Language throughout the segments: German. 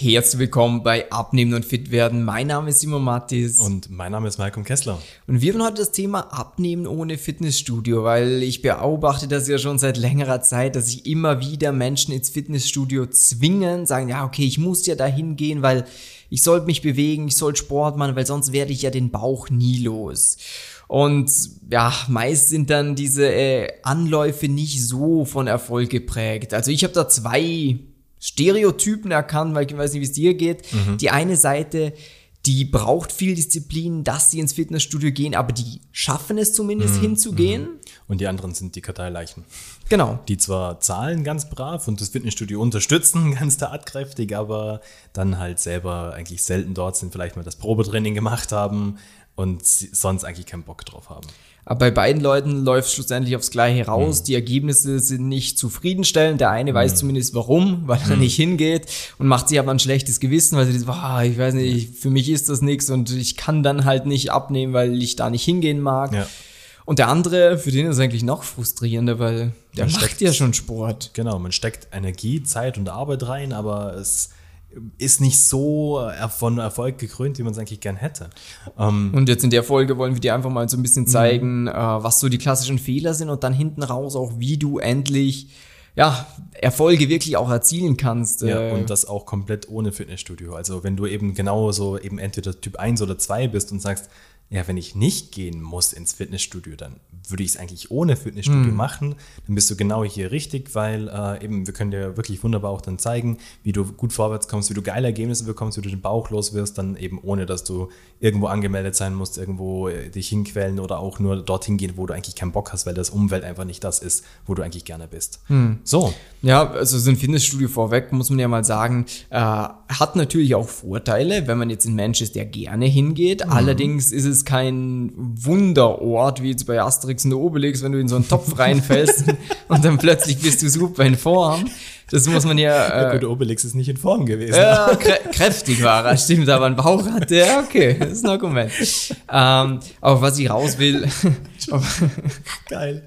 Herzlich willkommen bei Abnehmen und Fit werden. Mein Name ist Simon Mattis. Und mein Name ist Malcolm Kessler. Und wir haben heute das Thema Abnehmen ohne Fitnessstudio, weil ich beobachte das ja schon seit längerer Zeit, dass sich immer wieder Menschen ins Fitnessstudio zwingen, sagen, ja, okay, ich muss ja dahin gehen, weil ich sollte mich bewegen, ich soll Sport machen, weil sonst werde ich ja den Bauch nie los. Und ja, meist sind dann diese äh, Anläufe nicht so von Erfolg geprägt. Also ich habe da zwei Stereotypen erkannt, weil ich weiß nicht, wie es dir geht. Mhm. Die eine Seite, die braucht viel Disziplin, dass sie ins Fitnessstudio gehen, aber die schaffen es zumindest mhm. hinzugehen. Mhm. Und die anderen sind die Karteileichen. Genau. Die zwar zahlen ganz brav und das Fitnessstudio unterstützen ganz tatkräftig, aber dann halt selber eigentlich selten dort sind, vielleicht mal das Probetraining gemacht haben und sonst eigentlich keinen Bock drauf haben. Aber bei beiden Leuten läuft es schlussendlich aufs Gleiche raus. Mhm. Die Ergebnisse sind nicht zufriedenstellend. Der eine mhm. weiß zumindest warum, weil er mhm. nicht hingeht und macht sich aber ein schlechtes Gewissen, weil sie oh, ich weiß nicht, für mich ist das nichts und ich kann dann halt nicht abnehmen, weil ich da nicht hingehen mag. Ja. Und der andere, für den ist es eigentlich noch frustrierender, weil der man macht steckt, ja schon Sport. Genau, man steckt Energie, Zeit und Arbeit rein, aber es ist nicht so von Erfolg gekrönt, wie man es eigentlich gern hätte. Ähm und jetzt in der Folge wollen wir dir einfach mal so ein bisschen zeigen, mhm. äh, was so die klassischen Fehler sind und dann hinten raus auch, wie du endlich ja, Erfolge wirklich auch erzielen kannst. Ja, äh. und das auch komplett ohne Fitnessstudio. Also wenn du eben genau so eben entweder Typ 1 oder 2 bist und sagst, ja, wenn ich nicht gehen muss ins Fitnessstudio, dann würde ich es eigentlich ohne Fitnessstudio mm. machen. Dann bist du genau hier richtig, weil äh, eben wir können dir wirklich wunderbar auch dann zeigen, wie du gut vorwärts kommst, wie du geile Ergebnisse bekommst, wie du den Bauch los wirst, dann eben ohne, dass du irgendwo angemeldet sein musst, irgendwo äh, dich hinquellen oder auch nur dorthin gehen, wo du eigentlich keinen Bock hast, weil das Umwelt einfach nicht das ist, wo du eigentlich gerne bist. Mm. So. Ja, also so ein Fitnessstudio vorweg, muss man ja mal sagen, äh, hat natürlich auch Vorteile, wenn man jetzt ein Mensch ist, der gerne hingeht. Mm. Allerdings ist es ist kein Wunderort, wie jetzt bei Asterix und Obelix, wenn du in so einen Topf reinfällst und dann plötzlich bist du super in Form. Das muss man ja. Äh, ja gut, Obelix ist nicht in Form gewesen. Ja, krä kräftig war er, stimmt, aber ein Bauch hatte er, okay, das ist ein Argument. Ähm, aber was ich raus will. auf, Geil.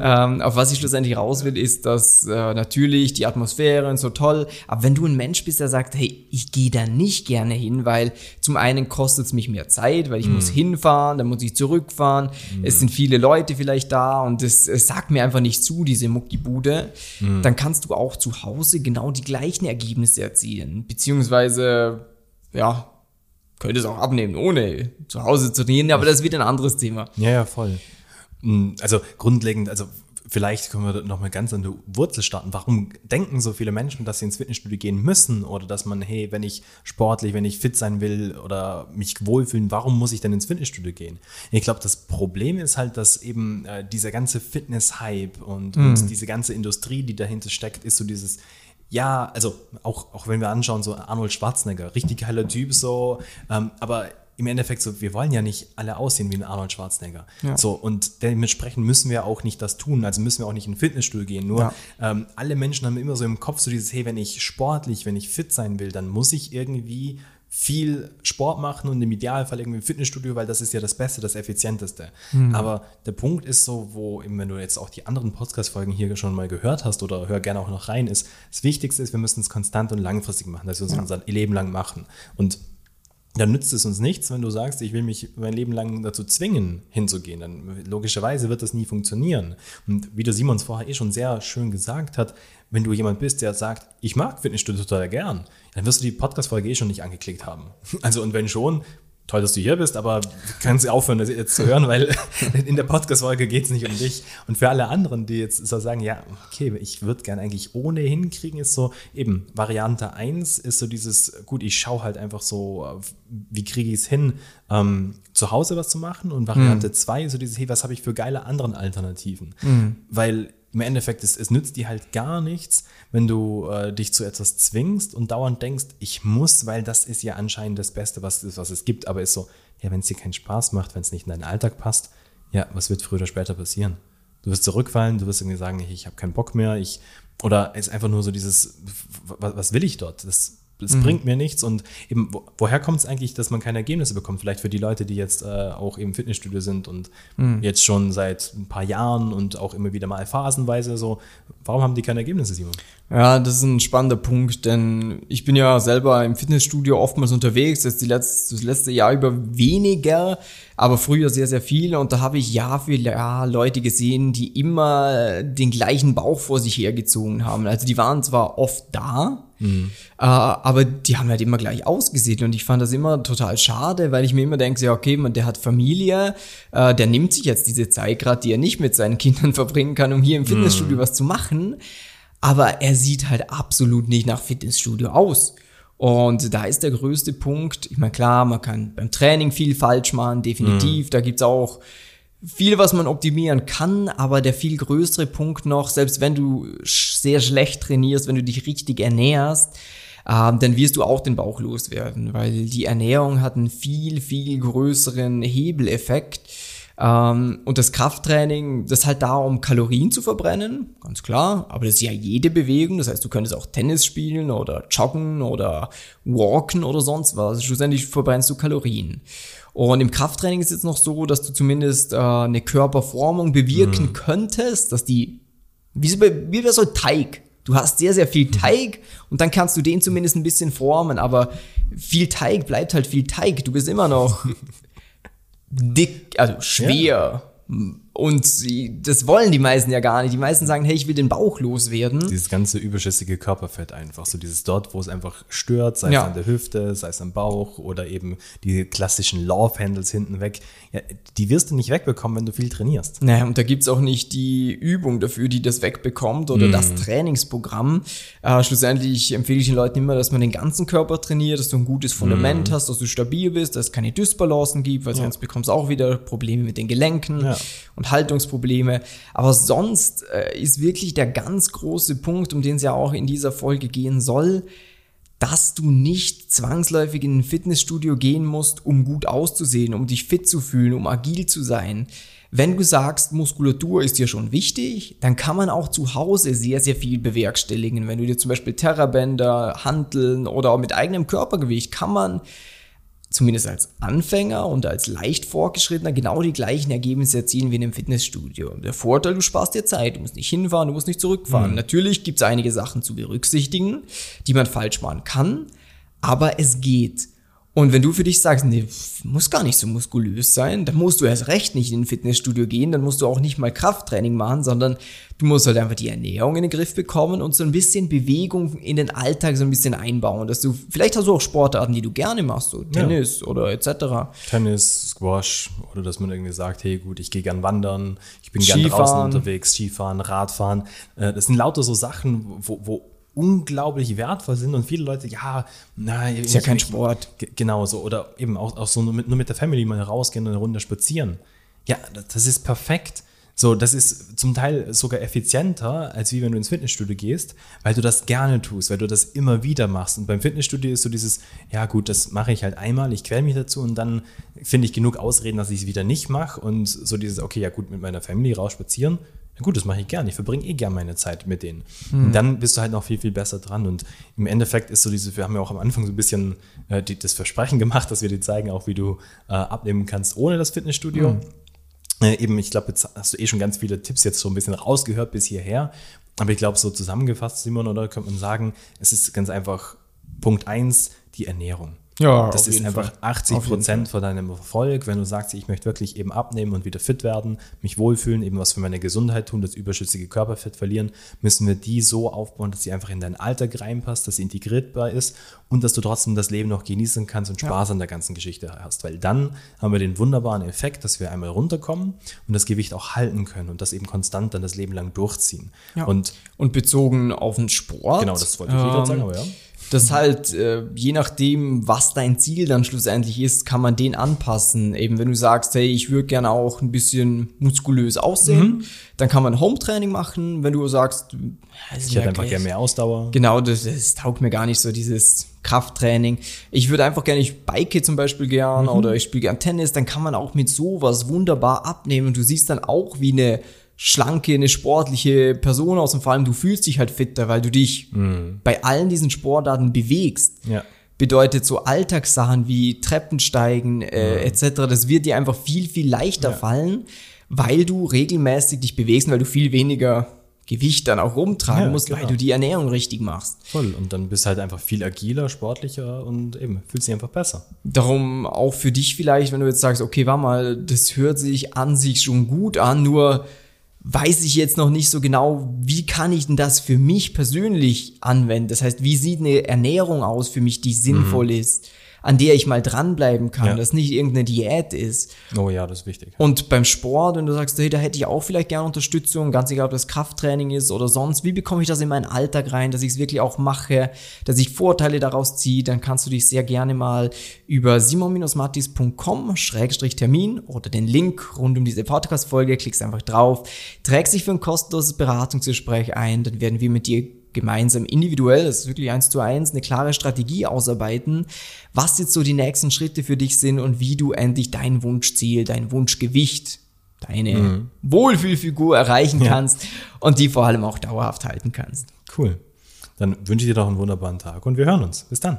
Ähm, auf was ich schlussendlich raus will, ist, dass äh, natürlich die Atmosphäre und so toll, aber wenn du ein Mensch bist, der sagt, hey, ich gehe da nicht gerne hin, weil zum einen kostet es mich mehr Zeit, weil ich mm. muss hinfahren, dann muss ich zurückfahren, mm. es sind viele Leute vielleicht da und es, es sagt mir einfach nicht zu, diese Muckibude, mm. dann kannst du auch zu Hause genau die gleichen Ergebnisse erzielen. Beziehungsweise, ja, könnte es auch abnehmen, ohne zu Hause zu trainieren, aber das ist wieder ein anderes Thema. Ja, ja, voll. Hm, also grundlegend, also vielleicht können wir noch mal ganz an der Wurzel starten. Warum denken so viele Menschen, dass sie ins Fitnessstudio gehen müssen oder dass man, hey, wenn ich sportlich, wenn ich fit sein will oder mich wohlfühlen, warum muss ich denn ins Fitnessstudio gehen? Ich glaube, das Problem ist halt, dass eben äh, dieser ganze Fitness-Hype und, mhm. und diese ganze Industrie, die dahinter steckt, ist so dieses, ja, also auch, auch wenn wir anschauen, so Arnold Schwarzenegger, richtig geiler Typ, so, ähm, aber im Endeffekt so, wir wollen ja nicht alle aussehen wie ein Arnold Schwarzenegger. Ja. So, und dementsprechend müssen wir auch nicht das tun, also müssen wir auch nicht in ein Fitnessstudio gehen. Nur ja. ähm, alle Menschen haben immer so im Kopf so dieses, hey, wenn ich sportlich, wenn ich fit sein will, dann muss ich irgendwie viel Sport machen und im Idealfall irgendwie im Fitnessstudio, weil das ist ja das Beste, das Effizienteste. Mhm. Aber der Punkt ist so, wo, eben, wenn du jetzt auch die anderen Podcast-Folgen hier schon mal gehört hast oder hör gerne auch noch rein, ist, das Wichtigste ist, wir müssen es konstant und langfristig machen, dass wir es ja. unser Leben lang machen. Und dann nützt es uns nichts, wenn du sagst, ich will mich mein Leben lang dazu zwingen, hinzugehen. Dann logischerweise wird das nie funktionieren. Und wie der Simons vorher eh schon sehr schön gesagt hat, wenn du jemand bist, der sagt, ich mag Fitnessstudio total gern, dann wirst du die Podcast-Folge eh schon nicht angeklickt haben. Also und wenn schon, toll, dass du hier bist, aber kannst du aufhören, das jetzt zu hören, weil in der Podcast-Folge geht es nicht um dich. Und für alle anderen, die jetzt so sagen, ja, okay, ich würde gerne eigentlich ohne hinkriegen, ist so eben Variante 1 ist so dieses, gut, ich schaue halt einfach so, wie kriege ich es hin, ähm, zu Hause was zu machen. Und Variante 2 mhm. ist so dieses, hey, was habe ich für geile anderen Alternativen? Mhm. Weil im Endeffekt, es, es nützt dir halt gar nichts, wenn du äh, dich zu etwas zwingst und dauernd denkst, ich muss, weil das ist ja anscheinend das Beste, was, was es gibt. Aber ist so, ja, wenn es dir keinen Spaß macht, wenn es nicht in deinen Alltag passt, ja, was wird früher oder später passieren? Du wirst zurückfallen, du wirst irgendwie sagen, ich, ich habe keinen Bock mehr, ich, oder ist einfach nur so dieses, was, was will ich dort? Das es mhm. bringt mir nichts. Und eben, wo, woher kommt es eigentlich, dass man keine Ergebnisse bekommt? Vielleicht für die Leute, die jetzt äh, auch im Fitnessstudio sind und mhm. jetzt schon seit ein paar Jahren und auch immer wieder mal phasenweise so. Warum haben die keine Ergebnisse, Simon? Ja, das ist ein spannender Punkt, denn ich bin ja selber im Fitnessstudio oftmals unterwegs, jetzt die letzte, das letzte Jahr über weniger, aber früher sehr, sehr viel und da habe ich Jahr für Jahr Leute gesehen, die immer den gleichen Bauch vor sich hergezogen haben. Also die waren zwar oft da, mhm. äh, aber die haben halt immer gleich ausgesehen und ich fand das immer total schade, weil ich mir immer denke, ja okay, man, der hat Familie, äh, der nimmt sich jetzt diese Zeit gerade, die er nicht mit seinen Kindern verbringen kann, um hier im Fitnessstudio mhm. was zu machen aber er sieht halt absolut nicht nach Fitnessstudio aus. Und da ist der größte Punkt, ich meine, klar, man kann beim Training viel falsch machen, definitiv, mhm. da gibt's auch viel, was man optimieren kann, aber der viel größere Punkt noch, selbst wenn du sehr schlecht trainierst, wenn du dich richtig ernährst, ähm, dann wirst du auch den Bauch loswerden, weil die Ernährung hat einen viel, viel größeren Hebeleffekt und das Krafttraining, das ist halt da, um Kalorien zu verbrennen, ganz klar. Aber das ist ja jede Bewegung. Das heißt, du könntest auch Tennis spielen oder joggen oder walken oder sonst was. Schlussendlich verbrennst du Kalorien. Und im Krafttraining ist es jetzt noch so, dass du zumindest äh, eine Körperformung bewirken mhm. könntest, dass die, wie, so, wie bei so Teig. Du hast sehr, sehr viel Teig und dann kannst du den zumindest ein bisschen formen, aber viel Teig bleibt halt viel Teig. Du bist immer noch dick, also schwer. Ja. Und das wollen die meisten ja gar nicht. Die meisten sagen, hey, ich will den Bauch loswerden. Dieses ganze überschüssige Körperfett einfach. So dieses dort, wo es einfach stört, sei ja. es an der Hüfte, sei es am Bauch oder eben die klassischen Love-Handles hinten weg. Ja, die wirst du nicht wegbekommen, wenn du viel trainierst. Naja, und da gibt's auch nicht die Übung dafür, die das wegbekommt oder mm. das Trainingsprogramm. Äh, schlussendlich empfehle ich den Leuten immer, dass man den ganzen Körper trainiert, dass du ein gutes Fundament mm. hast, dass du stabil bist, dass es keine Dysbalancen gibt, weil sonst bekommst du auch wieder Probleme mit den Gelenken. Ja und Haltungsprobleme. Aber sonst äh, ist wirklich der ganz große Punkt, um den es ja auch in dieser Folge gehen soll, dass du nicht zwangsläufig in ein Fitnessstudio gehen musst, um gut auszusehen, um dich fit zu fühlen, um agil zu sein. Wenn du sagst, Muskulatur ist dir schon wichtig, dann kann man auch zu Hause sehr, sehr viel bewerkstelligen. Wenn du dir zum Beispiel Terrabänder, Hanteln oder auch mit eigenem Körpergewicht kann man zumindest als Anfänger und als leicht fortgeschrittener genau die gleichen Ergebnisse erzielen wie in einem Fitnessstudio. Der Vorteil, du sparst dir Zeit, du musst nicht hinfahren, du musst nicht zurückfahren. Mhm. Natürlich gibt es einige Sachen zu berücksichtigen, die man falsch machen kann, aber es geht. Und wenn du für dich sagst, nee, muss gar nicht so muskulös sein, dann musst du erst recht nicht in ein Fitnessstudio gehen, dann musst du auch nicht mal Krafttraining machen, sondern du musst halt einfach die Ernährung in den Griff bekommen und so ein bisschen Bewegung in den Alltag so ein bisschen einbauen, dass du, vielleicht hast du auch Sportarten, die du gerne machst, so Tennis ja. oder etc. Tennis, Squash oder dass man irgendwie sagt, hey gut, ich gehe gern wandern, ich bin gern draußen unterwegs, Skifahren, Radfahren. Äh, das sind lauter so Sachen, wo, wo unglaublich wertvoll sind und viele Leute, ja, na, ist ja kein Sport. Genau so. Oder eben auch, auch so nur mit, nur mit der Family mal rausgehen und eine Runde spazieren. Ja, das ist perfekt. So, das ist zum Teil sogar effizienter, als wie wenn du ins Fitnessstudio gehst, weil du das gerne tust, weil du das immer wieder machst. Und beim Fitnessstudio ist so dieses, ja gut, das mache ich halt einmal, ich quäle mich dazu und dann finde ich genug Ausreden, dass ich es wieder nicht mache. Und so dieses, okay, ja gut, mit meiner Family raus spazieren, ja gut, das mache ich gern. Ich verbringe eh gern meine Zeit mit denen. Mhm. Und dann bist du halt noch viel, viel besser dran. Und im Endeffekt ist so diese, wir haben ja auch am Anfang so ein bisschen äh, die, das Versprechen gemacht, dass wir dir zeigen, auch wie du äh, abnehmen kannst ohne das Fitnessstudio. Mhm. Äh, eben, ich glaube, jetzt hast du eh schon ganz viele Tipps jetzt so ein bisschen rausgehört bis hierher. Aber ich glaube, so zusammengefasst, Simon, oder könnte man sagen, es ist ganz einfach Punkt eins die Ernährung. Ja, das ist einfach Fall. 80 Prozent von deinem Erfolg, wenn du sagst, ich möchte wirklich eben abnehmen und wieder fit werden, mich wohlfühlen, eben was für meine Gesundheit tun, das überschüssige Körperfett verlieren, müssen wir die so aufbauen, dass sie einfach in deinen Alltag reinpasst, dass sie integrierbar ist und dass du trotzdem das Leben noch genießen kannst und Spaß ja. an der ganzen Geschichte hast. Weil dann haben wir den wunderbaren Effekt, dass wir einmal runterkommen und das Gewicht auch halten können und das eben konstant dann das Leben lang durchziehen. Ja. Und, und bezogen auf den Sport. Genau, das wollte ich ähm, gerade sagen, aber ja das halt, äh, je nachdem, was dein Ziel dann schlussendlich ist, kann man den anpassen. Eben wenn du sagst, hey, ich würde gerne auch ein bisschen muskulös aussehen, mhm. dann kann man Home-Training machen. Wenn du sagst, ich hätte einfach gerne mehr Ausdauer. Genau, das, das taugt mir gar nicht so, dieses Krafttraining. Ich würde einfach gerne, ich bike zum Beispiel gern mhm. oder ich spiele gern Tennis, dann kann man auch mit sowas wunderbar abnehmen und du siehst dann auch wie eine schlanke, eine sportliche Person aus und vor allem du fühlst dich halt fitter, weil du dich mhm. bei allen diesen Sportarten bewegst. Ja. Bedeutet so Alltagssachen wie Treppensteigen äh, mhm. etc., das wird dir einfach viel, viel leichter ja. fallen, weil du regelmäßig dich bewegst, weil du viel weniger Gewicht dann auch rumtragen Ja, musst, weil genau. du die Ernährung richtig machst. Voll. Und dann bist du halt einfach viel agiler, sportlicher und eben fühlst dich einfach besser. Darum auch für dich vielleicht, wenn du jetzt sagst, okay, warte mal, das hört sich an sich schon gut an, nur weiß ich jetzt noch nicht so genau, wie kann ich denn das für mich persönlich anwenden? Das heißt, wie sieht eine Ernährung aus für mich, die sinnvoll ist, an der ich mal dranbleiben kann, Ja. dass nicht irgendeine Diät ist. Oh ja, das ist wichtig. Und beim Sport, wenn du sagst, hey, da hätte ich auch vielleicht gerne Unterstützung, ganz egal, ob das Krafttraining ist oder sonst, wie bekomme ich das in meinen Alltag rein, dass ich es wirklich auch mache, dass ich Vorteile daraus ziehe, dann kannst du dich sehr gerne mal über simon-mattis.com-termin oder den Link rund um diese Podcast-Folge, klickst einfach drauf, trägst dich für ein kostenloses Beratungsgespräch ein, dann werden wir mit dir gemeinsam individuell, das ist wirklich eins zu eins, eine klare Strategie ausarbeiten, was jetzt so die nächsten Schritte für dich sind und wie du endlich dein Wunschziel, dein Wunschgewicht, deine Wohlfühlfigur erreichen Ja. kannst und die vor allem auch dauerhaft halten kannst. Cool. Dann wünsche ich dir doch einen wunderbaren Tag und wir hören uns. Bis dann.